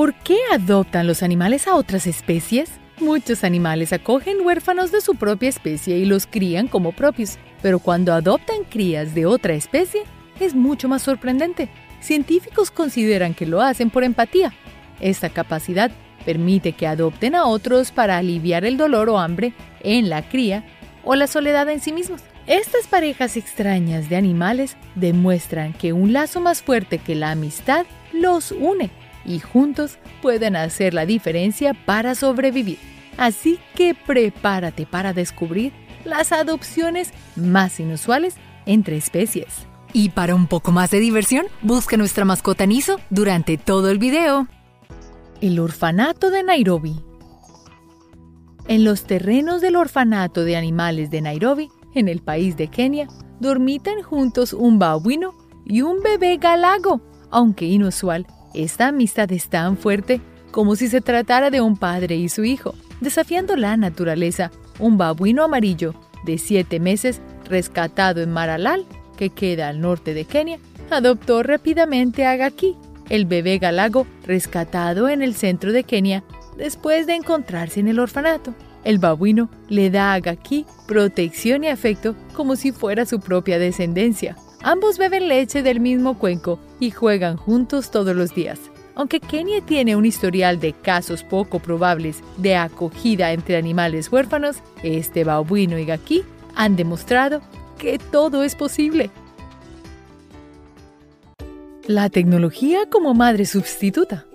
¿Por qué adoptan los animales a otras especies? Muchos animales acogen huérfanos de su propia especie y los crían como propios, pero cuando adoptan crías de otra especie es mucho más sorprendente. Científicos consideran que lo hacen por empatía. Esta capacidad permite que adopten a otros para aliviar el dolor o hambre en la cría o la soledad en sí mismos. Estas parejas extrañas de animales demuestran que un lazo más fuerte que la amistad los une y juntos pueden hacer la diferencia para sobrevivir. Así que prepárate para descubrir las adopciones más inusuales entre especies. Y para un poco más de diversión, busca nuestra mascota Niso durante todo el video. El orfanato de Nairobi. En los terrenos del orfanato de animales de Nairobi, en el país de Kenia, dormitan juntos un babuino y un bebé galago. Aunque inusual, esta amistad es tan fuerte como si se tratara de un padre y su hijo. Desafiando la naturaleza, un babuino amarillo de siete meses, rescatado en Maralal, que queda al norte de Kenia, adoptó rápidamente a Gaki, el bebé galago rescatado en el centro de Kenia después de encontrarse en el orfanato. El babuino le da a Gaki protección y afecto como si fuera su propia descendencia. Ambos beben leche del mismo cuenco y juegan juntos todos los días. Aunque Kenia tiene un historial de casos poco probables de acogida entre animales huérfanos, este babuino y Gaki han demostrado que todo es posible. La tecnología como madre sustituta.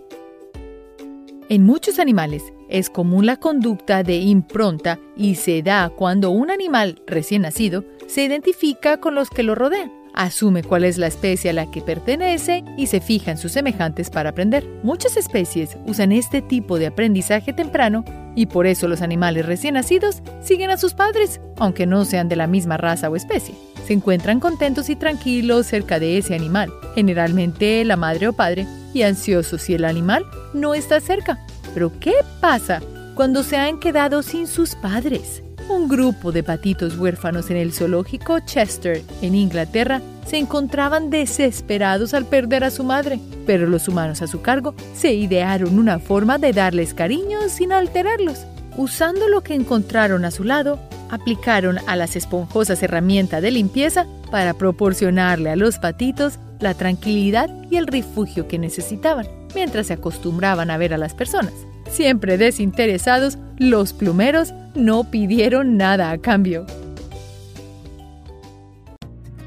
En muchos animales es común la conducta de impronta y se da cuando un animal recién nacido se identifica con los que lo rodean asume cuál es la especie a la que pertenece y se fija en sus semejantes para aprender. Muchas especies usan este tipo de aprendizaje temprano y por eso los animales recién nacidos siguen a sus padres, aunque no sean de la misma raza o especie. Se encuentran contentos y tranquilos cerca de ese animal, generalmente la madre o padre, y ansiosos si el animal no está cerca. Pero ¿qué pasa cuando se han quedado sin sus padres? Un grupo de patitos huérfanos en el zoológico Chester, en Inglaterra, se encontraban desesperados al perder a su madre, pero los humanos a su cargo se idearon una forma de darles cariño sin alterarlos. Usando lo que encontraron a su lado, aplicaron a las esponjosas herramientas de limpieza para proporcionarle a los patitos la tranquilidad y el refugio que necesitaban, mientras se acostumbraban a ver a las personas. Siempre desinteresados, los plumeros no pidieron nada a cambio.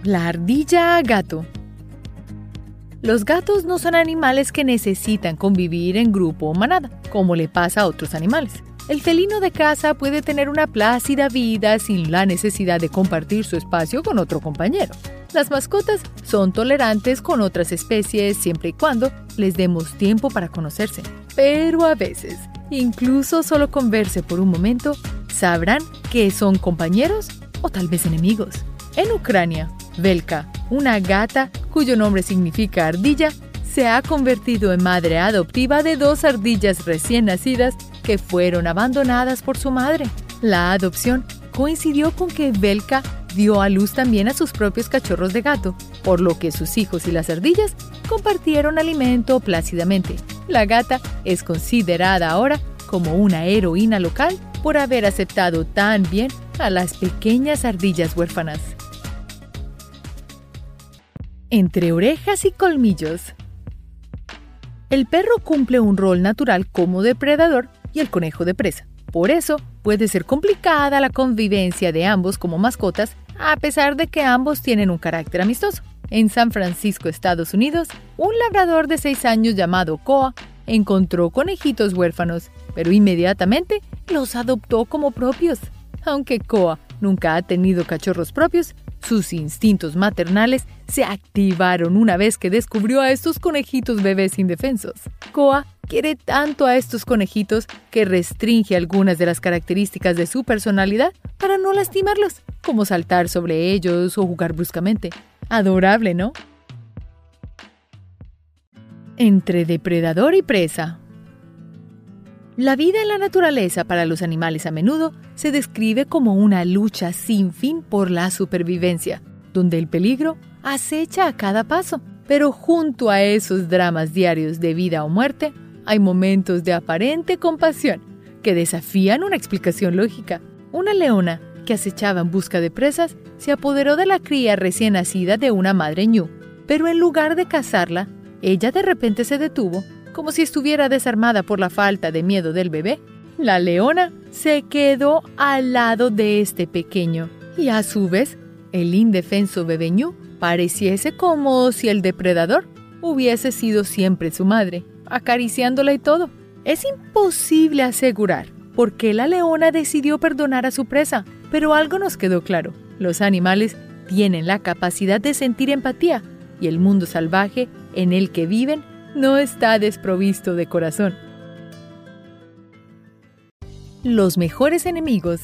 La ardilla gato. Los gatos no son animales que necesitan convivir en grupo o manada, como le pasa a otros animales. El felino de casa puede tener una plácida vida sin la necesidad de compartir su espacio con otro compañero. Las mascotas son tolerantes con otras especies siempre y cuando les demos tiempo para conocerse. Pero a veces, incluso solo con verse por un momento, sabrán que son compañeros o tal vez enemigos. En Ucrania, Velka, una gata cuyo nombre significa ardilla, se ha convertido en madre adoptiva de dos ardillas recién nacidas que fueron abandonadas por su madre. La adopción coincidió con que Velka dio a luz también a sus propios cachorros de gato, por lo que sus hijos y las ardillas compartieron alimento plácidamente. La gata es considerada ahora como una heroína local por haber aceptado tan bien a las pequeñas ardillas huérfanas. Entre orejas y colmillos. El perro cumple un rol natural como depredador y el conejo de presa. Por eso, puede ser complicada la convivencia de ambos como mascotas, a pesar de que ambos tienen un carácter amistoso. En San Francisco, Estados Unidos, un labrador de 6 años llamado Koa encontró conejitos huérfanos, pero inmediatamente los adoptó como propios. Aunque Koa nunca ha tenido cachorros propios, sus instintos maternales se activaron una vez que descubrió a estos conejitos bebés indefensos. Quiere tanto a estos conejitos que restringe algunas de las características de su personalidad para no lastimarlos, como saltar sobre ellos o jugar bruscamente. Adorable, ¿no? Entre depredador y presa. La vida en la naturaleza para los animales a menudo se describe como una lucha sin fin por la supervivencia, donde el peligro acecha a cada paso. Pero junto a esos dramas diarios de vida o muerte, hay momentos de aparente compasión que desafían una explicación lógica. Una leona que acechaba en busca de presas se apoderó de la cría recién nacida de una madre ñu, pero en lugar de cazarla, ella de repente se detuvo, como si estuviera desarmada por la falta de miedo del bebé. La leona se quedó al lado de este pequeño y a su vez el indefenso bebé ñu pareciese como si el depredador hubiese sido siempre su madre, acariciándola y todo. Es imposible asegurar por qué la leona decidió perdonar a su presa, pero algo nos quedó claro. Los animales tienen la capacidad de sentir empatía y el mundo salvaje en el que viven no está desprovisto de corazón. Los mejores enemigos.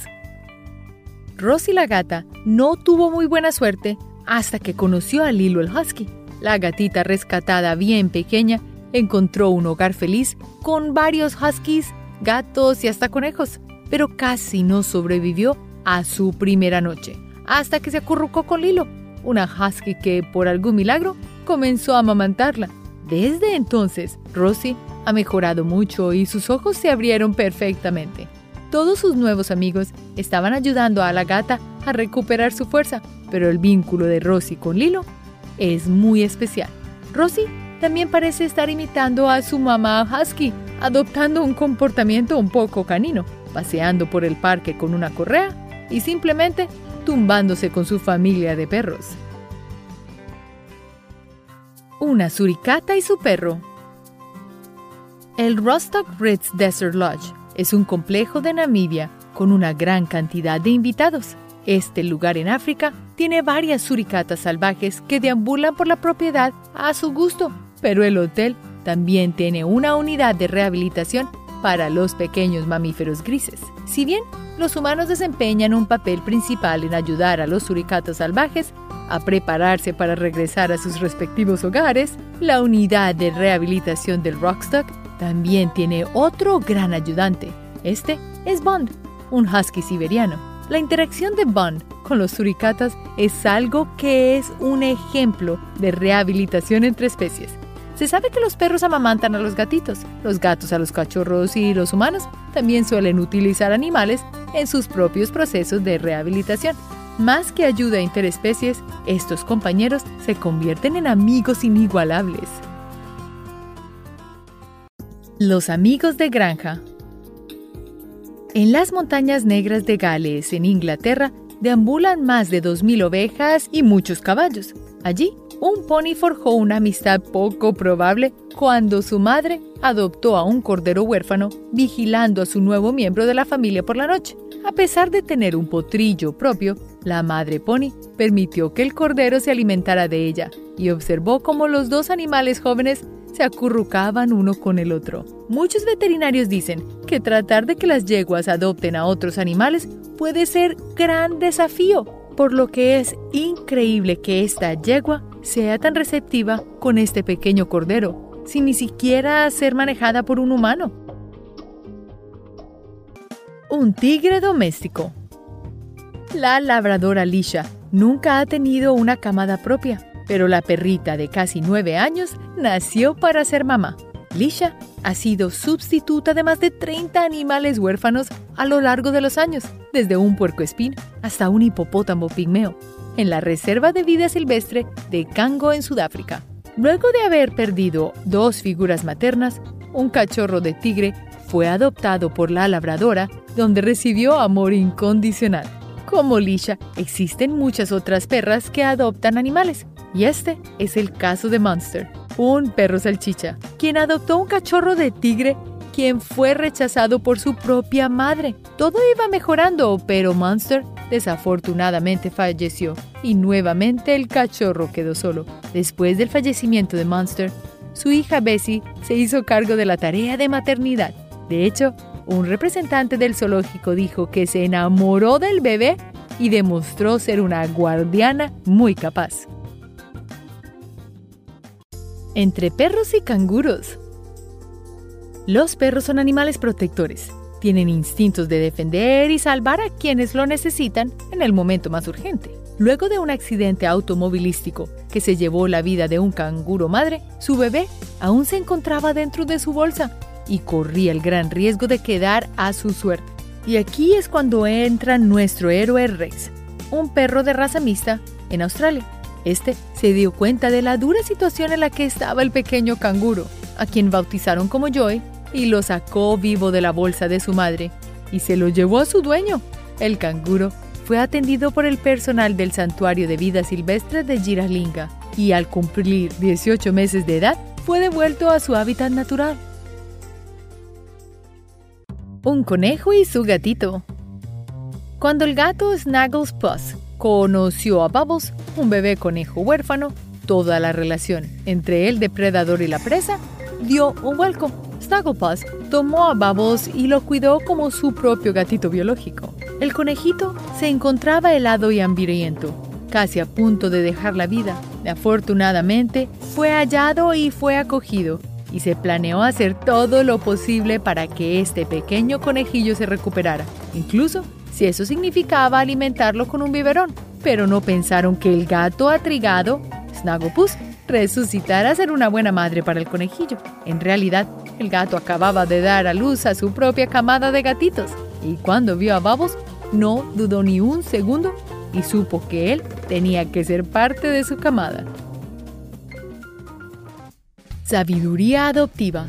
Rosy la gata no tuvo muy buena suerte hasta que conoció a Lilo el Husky. La gatita rescatada bien pequeña encontró un hogar feliz con varios huskies, gatos y hasta conejos, pero casi no sobrevivió a su primera noche, hasta que se acurrucó con Lilo, una husky que por algún milagro comenzó a amamantarla. Desde entonces, Rosie ha mejorado mucho y sus ojos se abrieron perfectamente. Todos sus nuevos amigos estaban ayudando a la gata a recuperar su fuerza, pero el vínculo de Rosie con Lilo es muy especial. Rosie también parece estar imitando a su mamá husky, adoptando un comportamiento un poco canino, paseando por el parque con una correa y simplemente tumbándose con su familia de perros. Una suricata y su perro. El Rostock Ritz Desert Lodge es un complejo de Namibia con una gran cantidad de invitados. Este lugar en África tiene varias suricatas salvajes que deambulan por la propiedad a su gusto, pero el hotel también tiene una unidad de rehabilitación para los pequeños mamíferos grises. Si bien los humanos desempeñan un papel principal en ayudar a los suricatas salvajes a prepararse para regresar a sus respectivos hogares, la unidad de rehabilitación del Rockstock también tiene otro gran ayudante. Este es Bond, un husky siberiano. La interacción de Bond con los suricatas es algo que es un ejemplo de rehabilitación entre especies. Se sabe que los perros amamantan a los gatitos, los gatos a los cachorros y los humanos también suelen utilizar animales en sus propios procesos de rehabilitación. Más que ayuda interespecies, estos compañeros se convierten en amigos inigualables. Los amigos de granja. En las montañas negras de Gales, en Inglaterra, deambulan más de 2.000 ovejas y muchos caballos. Allí un pony forjó una amistad poco probable cuando su madre adoptó a un cordero huérfano vigilando a su nuevo miembro de la familia por la noche. A pesar de tener un potrillo propio, la madre pony permitió que el cordero se alimentara de ella y observó cómo los dos animales jóvenes se acurrucaban uno con el otro. Muchos veterinarios dicen que tratar de que las yeguas adopten a otros animales puede ser gran desafío, por lo que es increíble que esta yegua sea tan receptiva con este pequeño cordero, sin ni siquiera ser manejada por un humano. Un tigre doméstico. La labradora Lisha nunca ha tenido una camada propia, pero la perrita de casi nueve años nació para ser mamá. Lisha ha sido sustituta de más de 30 animales huérfanos a lo largo de los años, desde un puercoespín hasta un hipopótamo pigmeo en la Reserva de Vida Silvestre de Kango en Sudáfrica. Luego de haber perdido dos figuras maternas, un cachorro de tigre fue adoptado por la labradora, donde recibió amor incondicional. Como Lisha, existen muchas otras perras que adoptan animales, y este es el caso de Monster, un perro salchicha, quien adoptó un cachorro de tigre quien fue rechazado por su propia madre. Todo iba mejorando, pero Monster desafortunadamente falleció y nuevamente el cachorro quedó solo. Después del fallecimiento de Monster, su hija Bessie se hizo cargo de la tarea de maternidad. De hecho, un representante del zoológico dijo que se enamoró del bebé y demostró ser una guardiana muy capaz. Entre perros y canguros. Los perros son animales protectores. Tienen instintos de defender y salvar a quienes lo necesitan en el momento más urgente. Luego de un accidente automovilístico que se llevó la vida de un canguro madre, su bebé aún se encontraba dentro de su bolsa. y corría el gran riesgo de quedar a su suerte. Y aquí es cuando entra nuestro héroe Rex, un perro de raza mixta en Australia. Este se dio cuenta de la dura situación en la que estaba el pequeño canguro, a quien bautizaron como Joy, y lo sacó vivo de la bolsa de su madre y se lo llevó a su dueño. El canguro fue atendido por el personal del Santuario de Vida Silvestre de Giralinga y al cumplir 18 meses de edad fue devuelto a su hábitat natural. Un conejo y su gatito. Cuando el gato Snuggles Puss conoció a Bubbles, un bebé conejo huérfano, toda la relación entre el depredador y la presa dio un vuelco. Snugglepuss tomó a Bubbles y lo cuidó como su propio gatito biológico. El conejito se encontraba helado y hambriento, casi a punto de dejar la vida. Afortunadamente, fue hallado y fue acogido, y se planeó hacer todo lo posible para que este pequeño conejillo se recuperara, incluso si eso significaba alimentarlo con un biberón. Pero no pensaron que el gato atrigado, Snagglepuss, resucitara a ser una buena madre para el conejillo. En realidad, el gato acababa de dar a luz a su propia camada de gatitos y cuando vio a Babos no dudó ni un segundo y supo que él tenía que ser parte de su camada. Sabiduría adoptiva.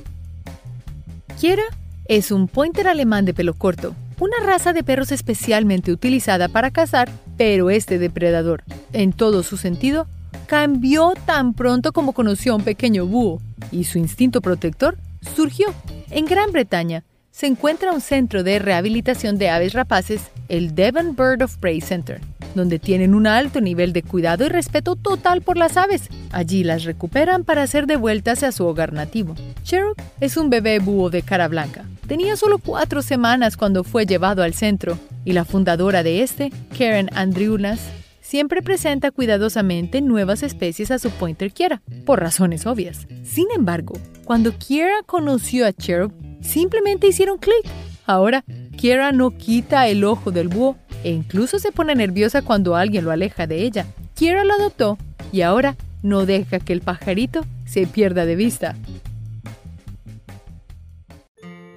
Kiera es un pointer alemán de pelo corto, una raza de perros especialmente utilizada para cazar, pero este depredador, en todo su sentido, cambió tan pronto como conoció a un pequeño búho y su instinto protector surgió. En Gran Bretaña se encuentra un centro de rehabilitación de aves rapaces, el Devon Bird of Prey Center, donde tienen un alto nivel de cuidado y respeto total por las aves. Allí las recuperan para ser devueltas a su hogar nativo. Cherub es un bebé búho de cara blanca. Tenía solo cuatro semanas cuando fue llevado al centro, y la fundadora de este, Karen Andriunas, siempre presenta cuidadosamente nuevas especies a su pointer Kiera, por razones obvias. Sin embargo, cuando Kiera conoció a Cherub, simplemente hicieron clic. Ahora, Kiera no quita el ojo del búho e incluso se pone nerviosa cuando alguien lo aleja de ella. Kiera lo adoptó y ahora no deja que el pajarito se pierda de vista.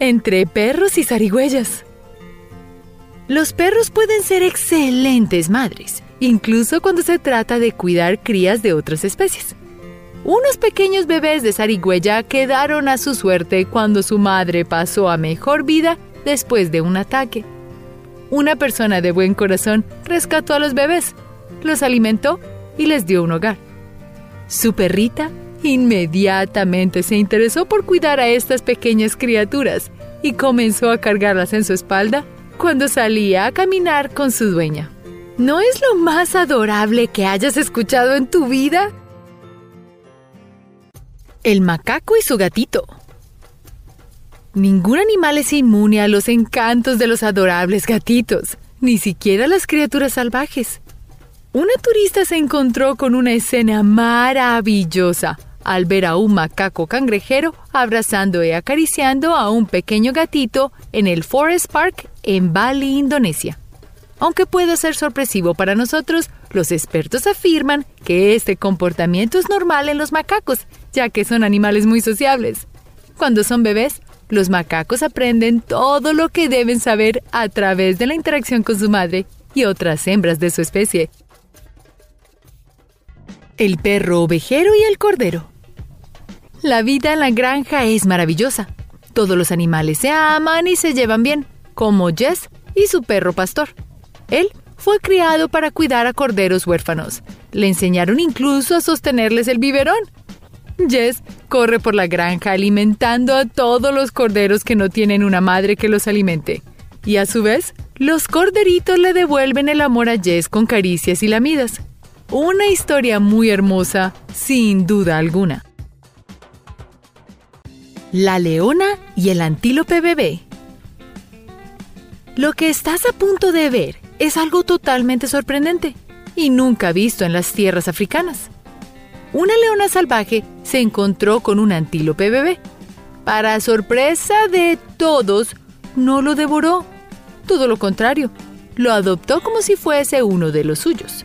Entre perros y zarigüeyas. Los perros pueden ser excelentes madres incluso cuando se trata de cuidar crías de otras especies. Unos pequeños bebés de zarigüeya quedaron a su suerte cuando su madre pasó a mejor vida después de un ataque. Una persona de buen corazón rescató a los bebés, los alimentó y les dio un hogar. Su perrita inmediatamente se interesó por cuidar a estas pequeñas criaturas y comenzó a cargarlas en su espalda cuando salía a caminar con su dueña. ¿No es lo más adorable que hayas escuchado en tu vida? El macaco y su gatito. Ningún animal es inmune a los encantos de los adorables gatitos, ni siquiera las criaturas salvajes. Una turista se encontró con una escena maravillosa al ver a un macaco cangrejero abrazando y acariciando a un pequeño gatito en el Forest Park en Bali, Indonesia. Aunque pueda ser sorpresivo para nosotros, los expertos afirman que este comportamiento es normal en los macacos, ya que son animales muy sociables. Cuando son bebés, los macacos aprenden todo lo que deben saber a través de la interacción con su madre y otras hembras de su especie. El perro ovejero y el cordero. La vida en la granja es maravillosa. Todos los animales se aman y se llevan bien, como Jess y su perro pastor. Él fue criado para cuidar a corderos huérfanos. Le enseñaron incluso a sostenerles el biberón. Jess corre por la granja alimentando a todos los corderos que no tienen una madre que los alimente. Y a su vez, los corderitos le devuelven el amor a Jess con caricias y lamidas. Una historia muy hermosa, sin duda alguna. La leona y el antílope bebé. Lo que estás a punto de ver es algo totalmente sorprendente y nunca visto en las tierras africanas. Una leona salvaje se encontró con un antílope bebé. Para sorpresa de todos, no lo devoró. Todo lo contrario, lo adoptó como si fuese uno de los suyos.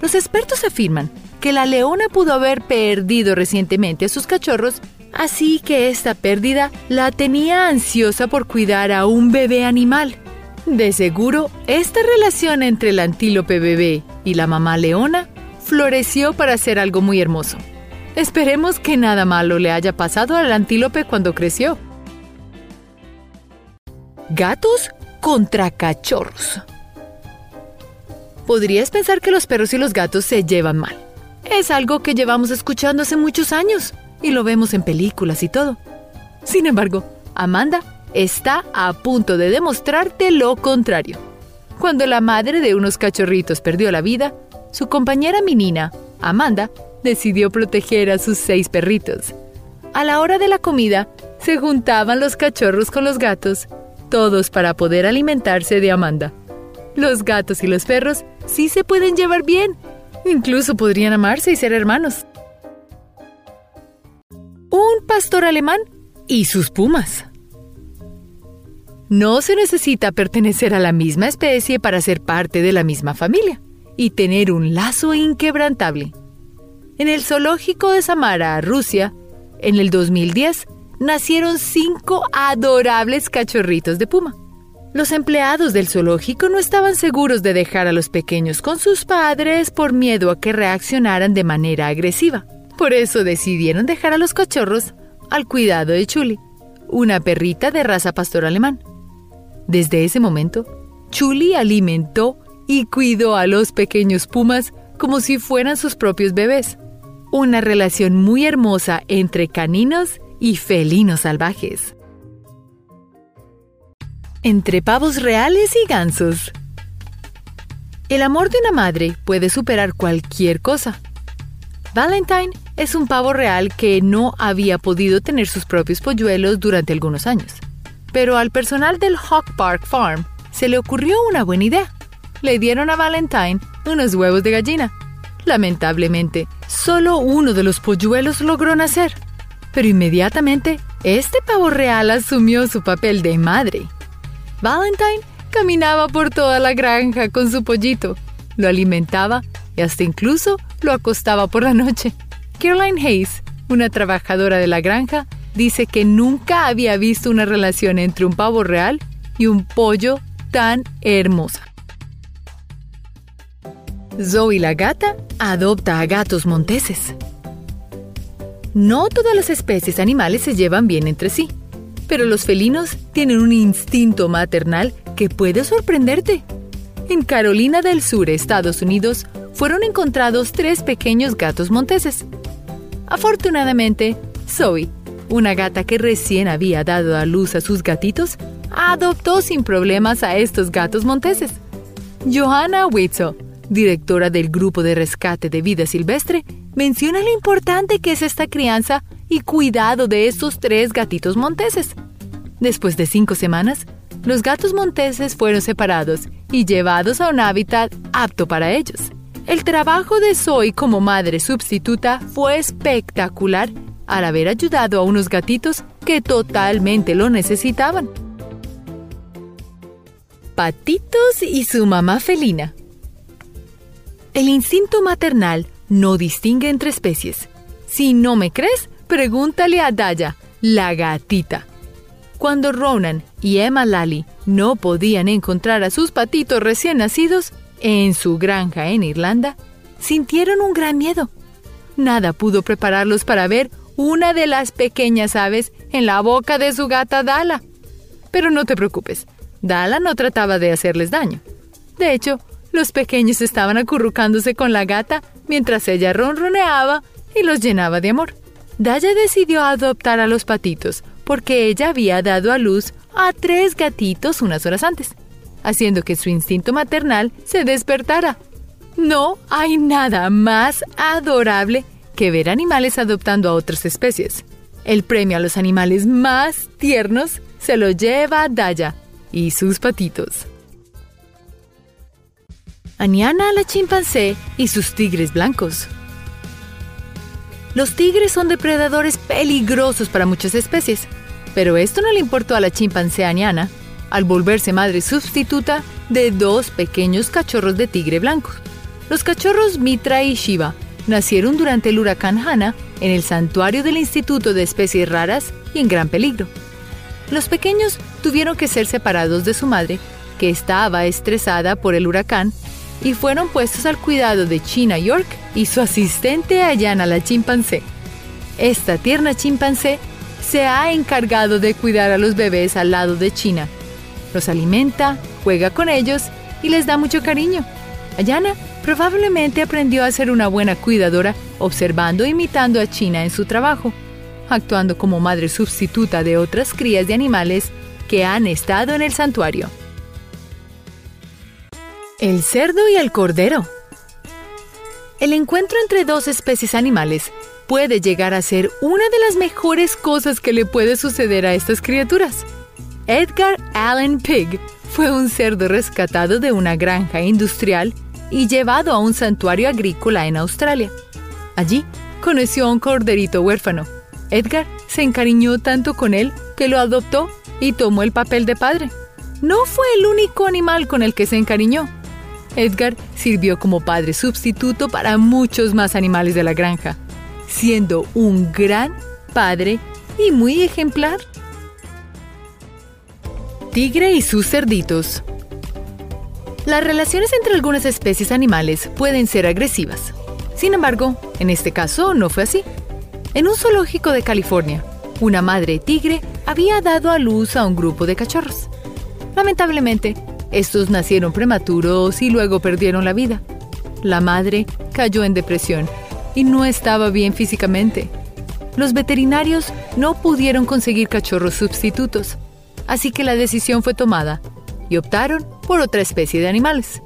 Los expertos afirman que la leona pudo haber perdido recientemente a sus cachorros Así que esta pérdida la tenía ansiosa por cuidar a un bebé animal. De seguro, esta relación entre el antílope bebé y la mamá leona floreció para hacer algo muy hermoso. Esperemos que nada malo le haya pasado al antílope cuando creció. Gatos contra cachorros. Podrías pensar que los perros y los gatos se llevan mal. Es algo que llevamos escuchando hace muchos años y lo vemos en películas y todo. Sin embargo, Amanda está a punto de demostrarte lo contrario. Cuando la madre de unos cachorritos perdió la vida, su compañera menina, Amanda, decidió proteger a sus seis perritos. A la hora de la comida, se juntaban los cachorros con los gatos, todos para poder alimentarse de Amanda. Los gatos y los perros sí se pueden llevar bien, incluso podrían amarse y ser hermanos. Un pastor alemán y sus pumas. No se necesita pertenecer a la misma especie para ser parte de la misma familia y tener un lazo inquebrantable. En el zoológico de Samara, Rusia, en el 2010, nacieron cinco adorables cachorritos de puma. Los empleados del zoológico no estaban seguros de dejar a los pequeños con sus padres por miedo a que reaccionaran de manera agresiva. Por eso decidieron dejar a los cachorros al cuidado de Chuli, una perrita de raza pastor alemán. Desde ese momento, Chuli alimentó y cuidó a los pequeños pumas como si fueran sus propios bebés. Una relación muy hermosa entre caninos y felinos salvajes. Entre pavos reales y gansos. El amor de una madre puede superar cualquier cosa. Valentine es un pavo real que no había podido tener sus propios polluelos durante algunos años. Pero al personal del Hawk Park Farm se le ocurrió una buena idea le dieron a Valentine unos huevos de gallina. Lamentablemente, solo uno de los polluelos logró nacer, pero inmediatamente este pavo real asumió su papel de madre. Valentine caminaba por toda la granja con su pollito, lo alimentaba y hasta incluso lo acostaba por la noche. Caroline Hayes, una trabajadora de la granja, dice que nunca había visto una relación entre un pavo real y un pollo tan hermosa. Zoe la gata adopta a gatos monteses. No todas las especies animales se llevan bien entre sí, pero los felinos tienen un instinto maternal que puede sorprenderte. En Carolina del Sur, Estados Unidos, fueron encontrados tres pequeños gatos monteses. Afortunadamente, Zoe, una gata que recién había dado a luz a sus gatitos, adoptó sin problemas a estos gatos monteses. Johanna Witzel, directora del Grupo de Rescate de Vida Silvestre, menciona lo importante que es esta crianza y cuidado de estos tres gatitos monteses. Después de cinco semanas, los gatos monteses fueron separados y llevados a un hábitat apto para ellos. El trabajo de Zoe como madre sustituta fue espectacular al haber ayudado a unos gatitos que totalmente lo necesitaban. Patitos y su mamá felina. El instinto maternal no distingue entre especies. Si no me crees, pregúntale a Daya, la gatita. Cuando Ronan y Emma Lally no podían encontrar a sus patitos recién nacidos en su granja en Irlanda, sintieron un gran miedo. Nada pudo prepararlos para ver una de las pequeñas aves en la boca de su gata Dala. Pero no te preocupes, Dala no trataba de hacerles daño. De hecho, los pequeños estaban acurrucándose con la gata mientras ella ronroneaba y los llenaba de amor. Daya decidió adoptar a los patitos porque ella había dado a luz a tres gatitos unas horas antes, haciendo que su instinto maternal se despertara. No hay nada más adorable que ver animales adoptando a otras especies. El premio a los animales más tiernos se lo lleva Daya y sus patitos. Aniana la chimpancé y sus tigres blancos. Los tigres son depredadores peligrosos para muchas especies, pero esto no le importó a la chimpancé Aniana al volverse madre sustituta de dos pequeños cachorros de tigre blanco. Los cachorros Mitra y Shiva nacieron durante el huracán Hanna en el santuario del Instituto de Especies Raras y en gran peligro. Los pequeños tuvieron que ser separados de su madre, que estaba estresada por el huracán, y fueron puestos al cuidado de China York y su asistente Ayana la chimpancé. Esta tierna chimpancé se ha encargado de cuidar a los bebés al lado de China. Los alimenta, juega con ellos y les da mucho cariño. Ayana probablemente aprendió a ser una buena cuidadora observando e imitando a China en su trabajo, actuando como madre sustituta de otras crías de animales que han estado en el santuario. El cerdo y el cordero. El encuentro entre dos especies animales puede llegar a ser una de las mejores cosas que le puede suceder a estas criaturas. Edgar Allan Pig fue un cerdo rescatado de una granja industrial y llevado a un santuario agrícola en Australia. Allí conoció a un corderito huérfano. Edgar se encariñó tanto con él que lo adoptó y tomó el papel de padre. No fue el único animal con el que se encariñó. Edgar sirvió como padre sustituto para muchos más animales de la granja, siendo un gran padre y muy ejemplar. Tigre y sus cerditos. Las relaciones entre algunas especies animales pueden ser agresivas. Sin embargo, en este caso no fue así. En un zoológico de California, una madre tigre había dado a luz a un grupo de cachorros. Lamentablemente, estos nacieron prematuros y luego perdieron la vida. La madre cayó en depresión y no estaba bien físicamente. Los veterinarios no pudieron conseguir cachorros sustitutos, así que la decisión fue tomada y optaron por otra especie de animales.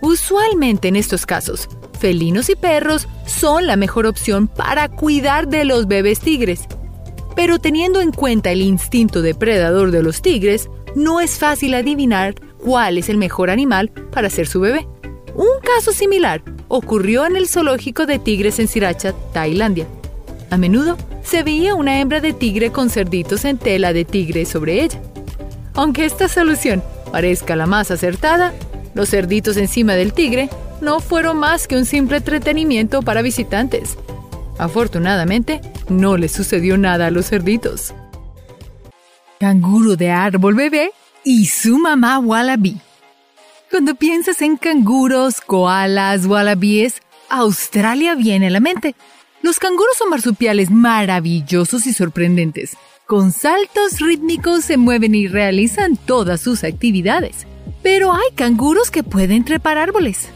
Usualmente en estos casos, felinos y perros son la mejor opción para cuidar de los bebés tigres. Pero teniendo en cuenta el instinto depredador de los tigres, no es fácil adivinar cuál es el mejor animal para ser su bebé. Un caso similar ocurrió en el zoológico de tigres en Sriracha, Tailandia. A menudo se veía una hembra de tigre con cerditos en tela de tigre sobre ella. Aunque esta solución parezca la más acertada, los cerditos encima del tigre no fueron más que un simple entretenimiento para visitantes. Afortunadamente, no le sucedió nada a los cerditos. Canguro de árbol bebé y su mamá wallaby. Cuando piensas en canguros, koalas, wallabies, Australia viene a la mente. Los canguros son marsupiales maravillosos y sorprendentes con saltos rítmicos se mueven y realizan todas sus actividades. Pero hay canguros que pueden trepar árboles.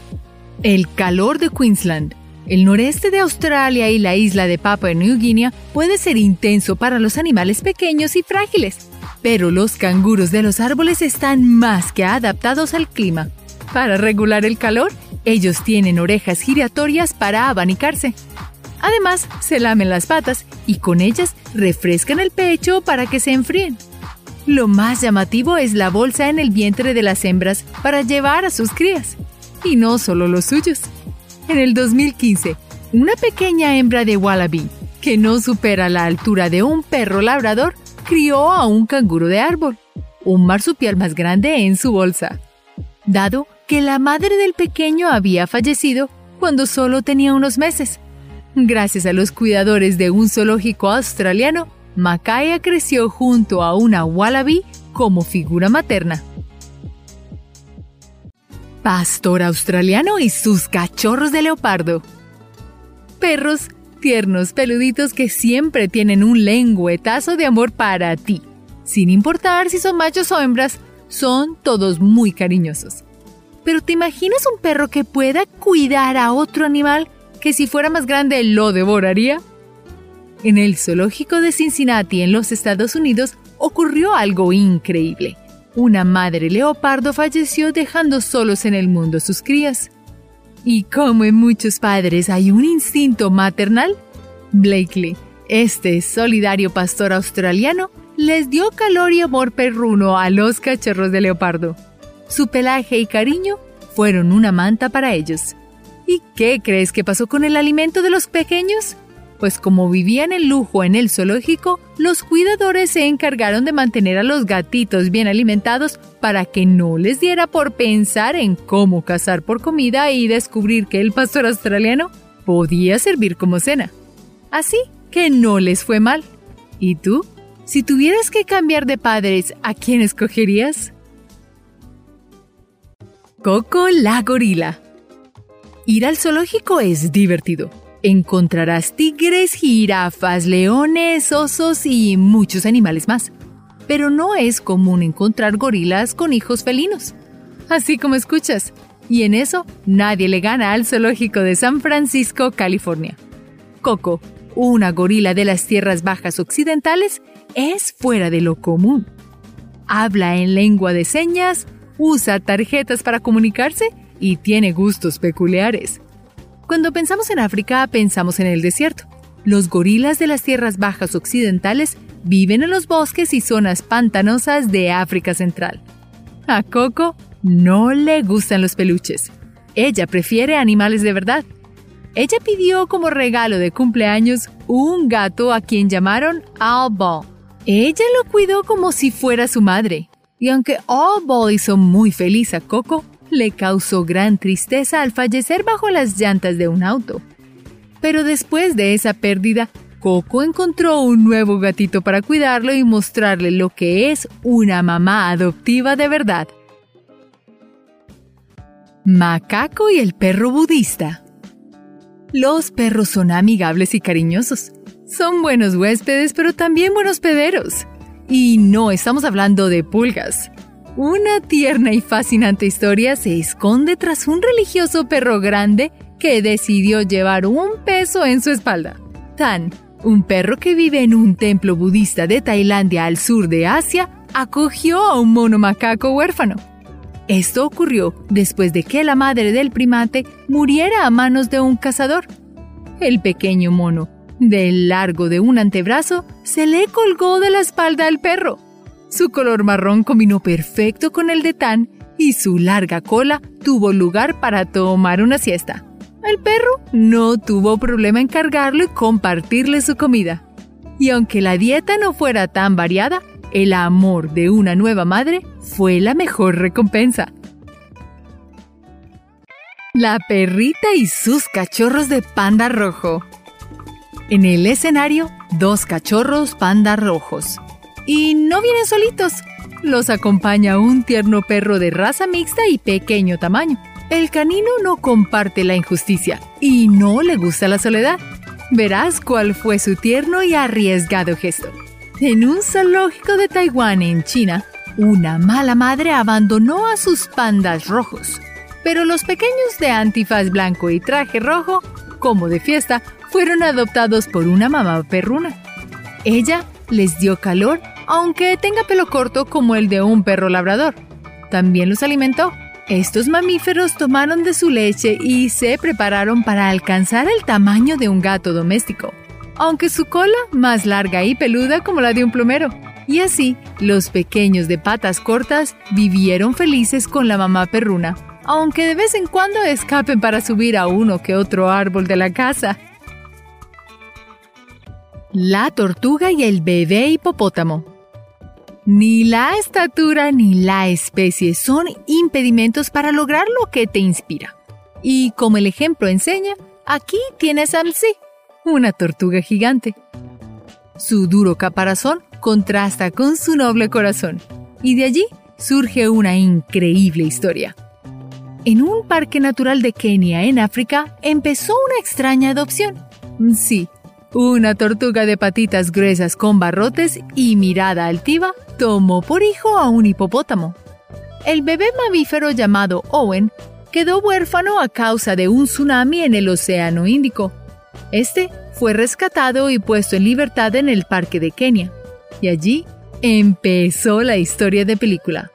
El calor de Queensland, el noreste de Australia y la isla de Papua New Guinea puede ser intenso para los animales pequeños y frágiles, pero los canguros de los árboles están más que adaptados al clima. Para regular el calor, ellos tienen orejas giratorias para abanicarse. Además, se lamen las patas y con ellas refrescan el pecho para que se enfríen. Lo más llamativo es la bolsa en el vientre de las hembras para llevar a sus crías. Y no solo los suyos. En el 2015, una pequeña hembra de wallaby, que no supera la altura de un perro labrador, crió a un canguro de árbol, un marsupial más grande en su bolsa. Dado que la madre del pequeño había fallecido cuando solo tenía unos meses, Gracias a los cuidadores de un zoológico australiano, Makaya creció junto a una wallaby como figura materna. Pastor australiano y sus cachorros de leopardo. Perros tiernos, peluditos que siempre tienen un lengüetazo de amor para ti. Sin importar si son machos o hembras, son todos muy cariñosos. Pero ¿te imaginas un perro que pueda cuidar a otro animal que si fuera más grande lo devoraría? En el zoológico de Cincinnati, en los Estados Unidos, ocurrió algo increíble. Una madre leopardo falleció dejando solos en el mundo sus crías. Y como en muchos padres hay un instinto maternal, Blakely, este solidario pastor australiano, les dio calor y amor perruno a los cachorros de leopardo. Su pelaje y cariño fueron una manta para ellos. ¿Y qué crees que pasó con el alimento de los pequeños? Pues como vivían en lujo en el zoológico, los cuidadores se encargaron de mantener a los gatitos bien alimentados para que no les diera por pensar en cómo cazar por comida y descubrir que el pastor australiano podía servir como cena. Así que no les fue mal. ¿Y tú? Si tuvieras que cambiar de padres, ¿a quién escogerías? Coco la gorila. Ir al zoológico es divertido. Encontrarás tigres, jirafas, leones, osos y muchos animales más. Pero no es común encontrar gorilas con hijos felinos. Así como escuchas. Y en eso nadie le gana al zoológico de San Francisco, California. Coco, una gorila de las tierras bajas occidentales, es fuera de lo común. Habla en lengua de señas, usa tarjetas para comunicarse y tiene gustos peculiares. Cuando pensamos en África, pensamos en el desierto. Los gorilas de las tierras bajas occidentales viven en los bosques y zonas pantanosas de África Central. A Coco no le gustan los peluches. Ella prefiere animales de verdad. Ella pidió como regalo de cumpleaños un gato a quien llamaron Alba. Ella lo cuidó como si fuera su madre. Y aunque Alba hizo muy feliz a Coco, le causó gran tristeza al fallecer bajo las llantas de un auto. Pero después de esa pérdida, Coco encontró un nuevo gatito para cuidarlo y mostrarle lo que es una mamá adoptiva de verdad. Macaco y el perro budista. Los perros son amigables y cariñosos. Son buenos huéspedes, pero también buenos pederos. Y no estamos hablando de pulgas. Una tierna y fascinante historia se esconde tras un religioso perro grande que decidió llevar un peso en su espalda. Tan, un perro que vive en un templo budista de Tailandia al sur de Asia, acogió a un mono macaco huérfano. Esto ocurrió después de que la madre del primate muriera a manos de un cazador. El pequeño mono, del largo de un antebrazo, se le colgó de la espalda al perro su color marrón combinó perfecto con el de Tan y su larga cola tuvo lugar para tomar una siesta. El perro no tuvo problema en cargarlo y compartirle su comida. Y aunque la dieta no fuera tan variada, el amor de una nueva madre fue la mejor recompensa. La perrita y sus cachorros de panda rojo. En el escenario, dos cachorros panda rojos, y no vienen solitos. Los acompaña un tierno perro de raza mixta y pequeño tamaño. El canino no comparte la injusticia y no le gusta la soledad. Verás cuál fue su tierno y arriesgado gesto. En un zoológico de Taiwán, en China, una mala madre abandonó a sus pandas rojos. Pero los pequeños de antifaz blanco y traje rojo, como de fiesta, fueron adoptados por una mamá perruna. Ella les dio calor aunque tenga pelo corto como el de un perro labrador. También los alimentó. Estos mamíferos tomaron de su leche y se prepararon para alcanzar el tamaño de un gato doméstico, aunque su cola más larga y peluda como la de un plumero. Y así, los pequeños de patas cortas vivieron felices con la mamá perruna, aunque de vez en cuando escapen para subir a uno que otro árbol de la casa. La tortuga y el bebé hipopótamo. Ni la estatura ni la especie son impedimentos para lograr lo que te inspira. Y como el ejemplo enseña, aquí tienes a Msi, una tortuga gigante. Su duro caparazón contrasta con su noble corazón, y de allí surge una increíble historia. En un parque natural de Kenia, en África, empezó una extraña adopción. Sí, una tortuga de patitas gruesas con barrotes y mirada altiva tomó por hijo a un hipopótamo. El bebé mamífero llamado Owen quedó huérfano a causa de un tsunami en el Océano Índico. Este fue rescatado y puesto en libertad en el parque de Kenia. Y allí empezó la historia de película.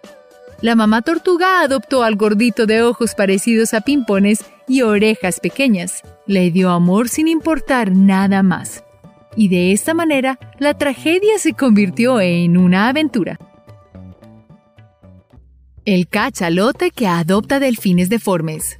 La mamá tortuga adoptó al gordito de ojos parecidos a pimpones y orejas pequeñas. Le dio amor sin importar nada más. Y de esta manera, la tragedia se convirtió en una aventura. El cachalote que adopta delfines deformes.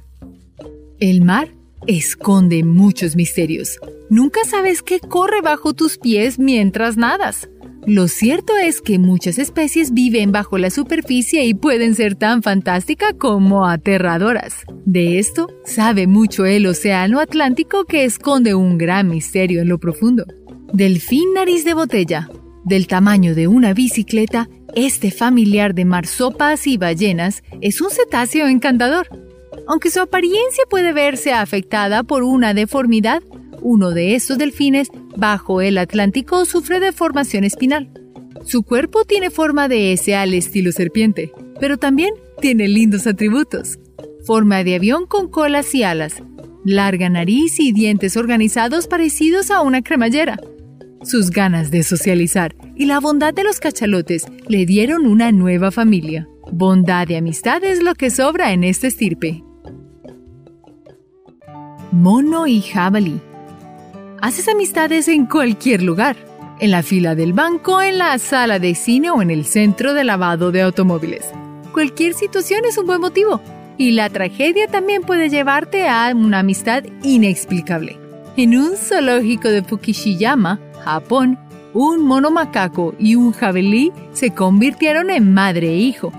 El mar esconde muchos misterios. Nunca sabes qué corre bajo tus pies mientras nadas. Lo cierto es que muchas especies viven bajo la superficie y pueden ser tan fantásticas como aterradoras. De esto sabe mucho el Océano Atlántico que esconde un gran misterio en lo profundo. Delfín nariz de botella. Del tamaño de una bicicleta, este familiar de marsopas y ballenas es un cetáceo encantador. Aunque su apariencia puede verse afectada por una deformidad, uno de estos delfines bajo el Atlántico sufre deformación espinal. Su cuerpo tiene forma de S al estilo serpiente, pero también tiene lindos atributos. Forma de avión con colas y alas, larga nariz y dientes organizados parecidos a una cremallera. Sus ganas de socializar y la bondad de los cachalotes le dieron una nueva familia. Bondad y amistad es lo que sobra en este estirpe. Mono y jabalí. Haces amistades en cualquier lugar, en la fila del banco, en la sala de cine o en el centro de lavado de automóviles. Cualquier situación es un buen motivo y la tragedia también puede llevarte a una amistad inexplicable. En un zoológico de Fukishiyama, Japón, un mono macaco y un jabalí se convirtieron en madre e hijo.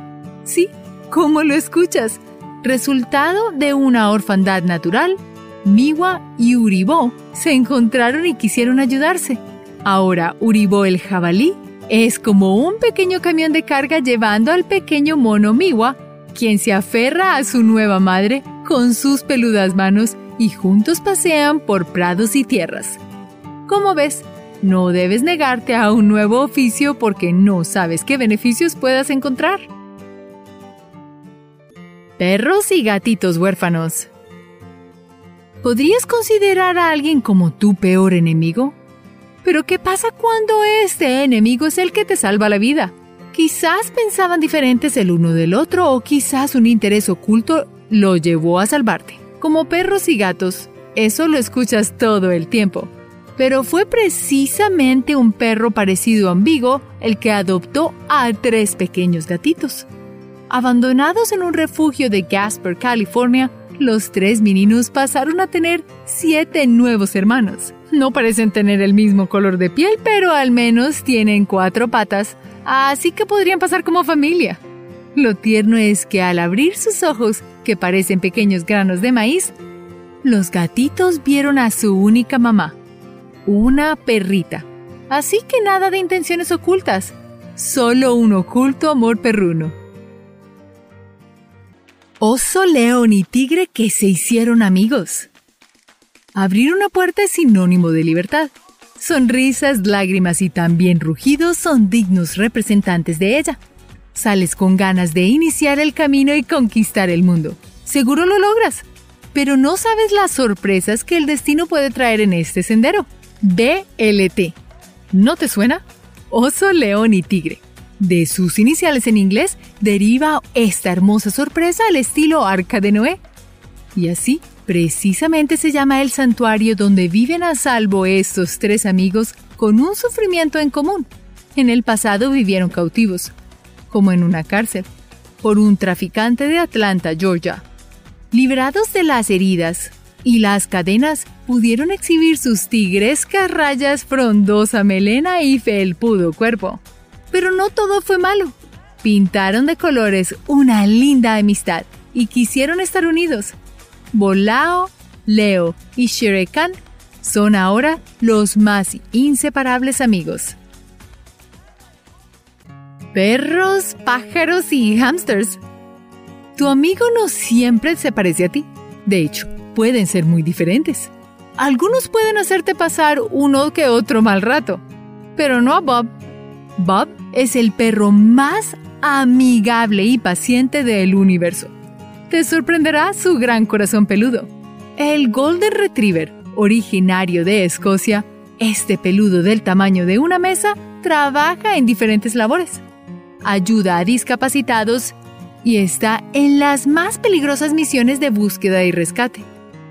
Sí, ¿cómo lo escuchas? Resultado de una orfandad natural Miwa y Uribo se encontraron y quisieron ayudarse. Ahora Uribo el jabalí es como un pequeño camión de carga llevando al pequeño mono Miwa, quien se aferra a su nueva madre con sus peludas manos y juntos pasean por prados y tierras. Como ves, no debes negarte a un nuevo oficio porque no sabes qué beneficios puedas encontrar. Perros y gatitos huérfanos. ¿Podrías considerar a alguien como tu peor enemigo? Pero ¿qué pasa cuando este enemigo es el que te salva la vida? Quizás pensaban diferentes el uno del otro o quizás un interés oculto lo llevó a salvarte. Como perros y gatos, eso lo escuchas todo el tiempo. Pero fue precisamente un perro parecido a Ambigo el que adoptó a tres pequeños gatitos. Abandonados en un refugio de Gasper, California, los tres meninos pasaron a tener siete nuevos hermanos. No parecen tener el mismo color de piel, pero al menos tienen cuatro patas, así que podrían pasar como familia. Lo tierno es que al abrir sus ojos, que parecen pequeños granos de maíz, los gatitos vieron a su única mamá, una perrita. Así que nada de intenciones ocultas, solo un oculto amor perruno. Oso, león y tigre que se hicieron amigos. Abrir una puerta es sinónimo de libertad. Sonrisas, lágrimas y también rugidos son dignos representantes de ella. Sales con ganas de iniciar el camino y conquistar el mundo. Seguro lo logras, pero no sabes las sorpresas que el destino puede traer en este sendero. BLT. ¿No te suena? Oso, león y tigre. De sus iniciales en inglés deriva esta hermosa sorpresa al estilo Arca de Noé. Y así, precisamente se llama el santuario donde viven a salvo estos tres amigos con un sufrimiento en común. En el pasado vivieron cautivos, como en una cárcel, por un traficante de Atlanta, Georgia. Liberados de las heridas y las cadenas, pudieron exhibir sus tigrescas rayas, frondosa melena y felpudo cuerpo. Pero no todo fue malo. Pintaron de colores una linda amistad y quisieron estar unidos. Bolao, Leo y Sherekan son ahora los más inseparables amigos. Perros, pájaros y hamsters. Tu amigo no siempre se parece a ti. De hecho, pueden ser muy diferentes. Algunos pueden hacerte pasar uno que otro mal rato, pero no a Bob. Bob es el perro más amigable y paciente del universo. Te sorprenderá su gran corazón peludo. El Golden Retriever, originario de Escocia, este peludo del tamaño de una mesa, trabaja en diferentes labores. Ayuda a discapacitados y está en las más peligrosas misiones de búsqueda y rescate.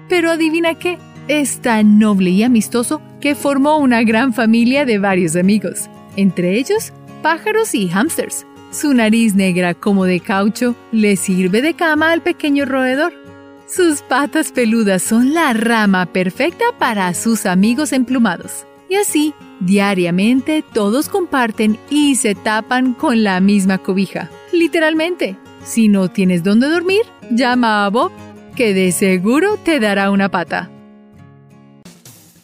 Pero adivina qué, es tan noble y amistoso que formó una gran familia de varios amigos entre ellos pájaros y hámsters. Su nariz negra como de caucho le sirve de cama al pequeño roedor. Sus patas peludas son la rama perfecta para sus amigos emplumados. Y así Diariamente todos comparten y se tapan con la misma cobija. Literalmente. Si no tienes dónde dormir, llama a Bob, que de seguro te dará una pata.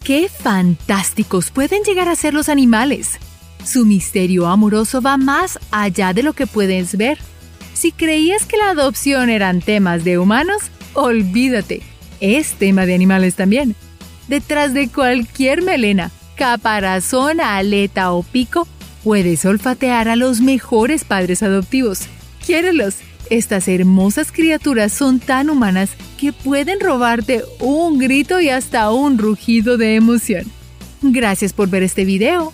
¡Qué fantásticos pueden llegar a ser los animales! Su misterio amoroso va más allá de lo que puedes ver. Si creías que la adopción eran temas de humanos, olvídate. Es tema de animales también. Detrás de cualquier melena, caparazón, aleta o pico, puedes olfatear a los mejores padres adoptivos. Quiérelos. Estas hermosas criaturas son tan humanas que pueden robarte un grito y hasta un rugido de emoción. Gracias por ver este video